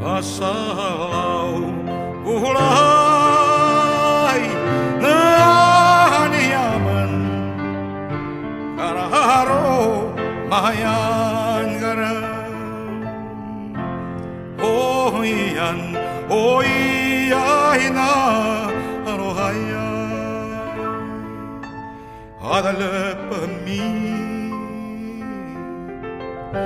Pasahlau puhlai Nahan yaman Karaharo mayan garam Oh iyan, oh iyahina Arohaya Adalah pemin Oh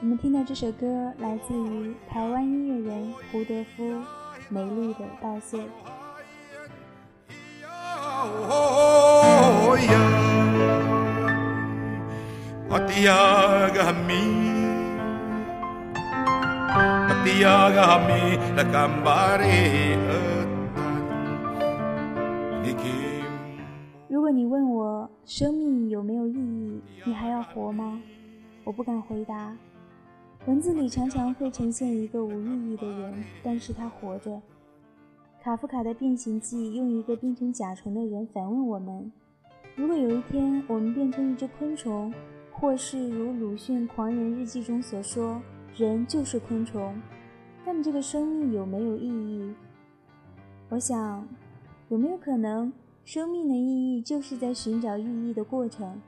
我们听到这首歌来自于台湾音乐人胡德夫《美丽的稻穗》。Oh, yeah. Patiagami Patiagami Nakambari Nikim 如果你问我生命有没有意义，你还要活吗？我不敢回答。文字里常常会呈现一个无意义的人，但是他活着。卡夫卡的《变形记》用一个变成甲虫的人反问我们：如果有一天我们变成一只昆虫，或是如鲁迅《狂人日记》中所说，人就是昆虫，那么这个生命有没有意义？我想，有没有可能，生命的意义就是在寻找意义的过程？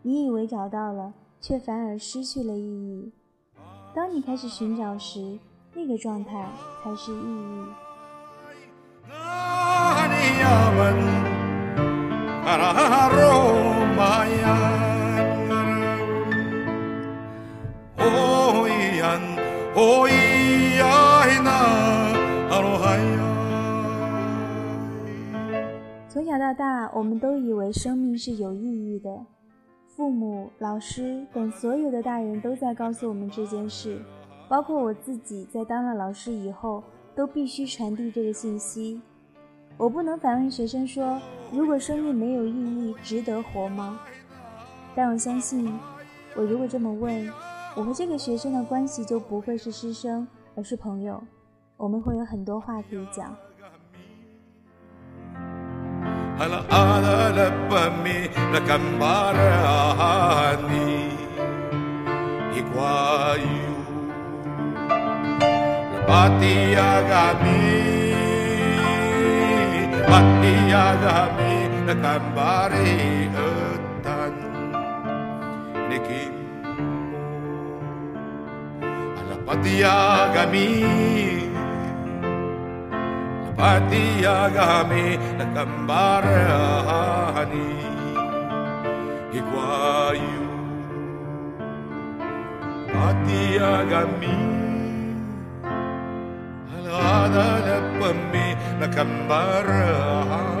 你以为找到了，却反而失去了意义。当你开始寻找时，那个状态才是意义。从小到大，我们都以为生命是有意义的，父母、老师等所有的大人都在告诉我们这件事，包括我自己在当了老师以后，都必须传递这个信息。我不能反问学生说：“如果生命没有意义，值得活吗？”但我相信，我如果这么问，我和这个学生的关系就不会是师生，而是朋友。我们会有很多话可以讲 all'alabami la cambara ahani iguayu la patiagami patiagami la cambare etan nikim alla patiagami patiyagami nakambaraani gigwayu. Patiyagami aladalapami nakambaraani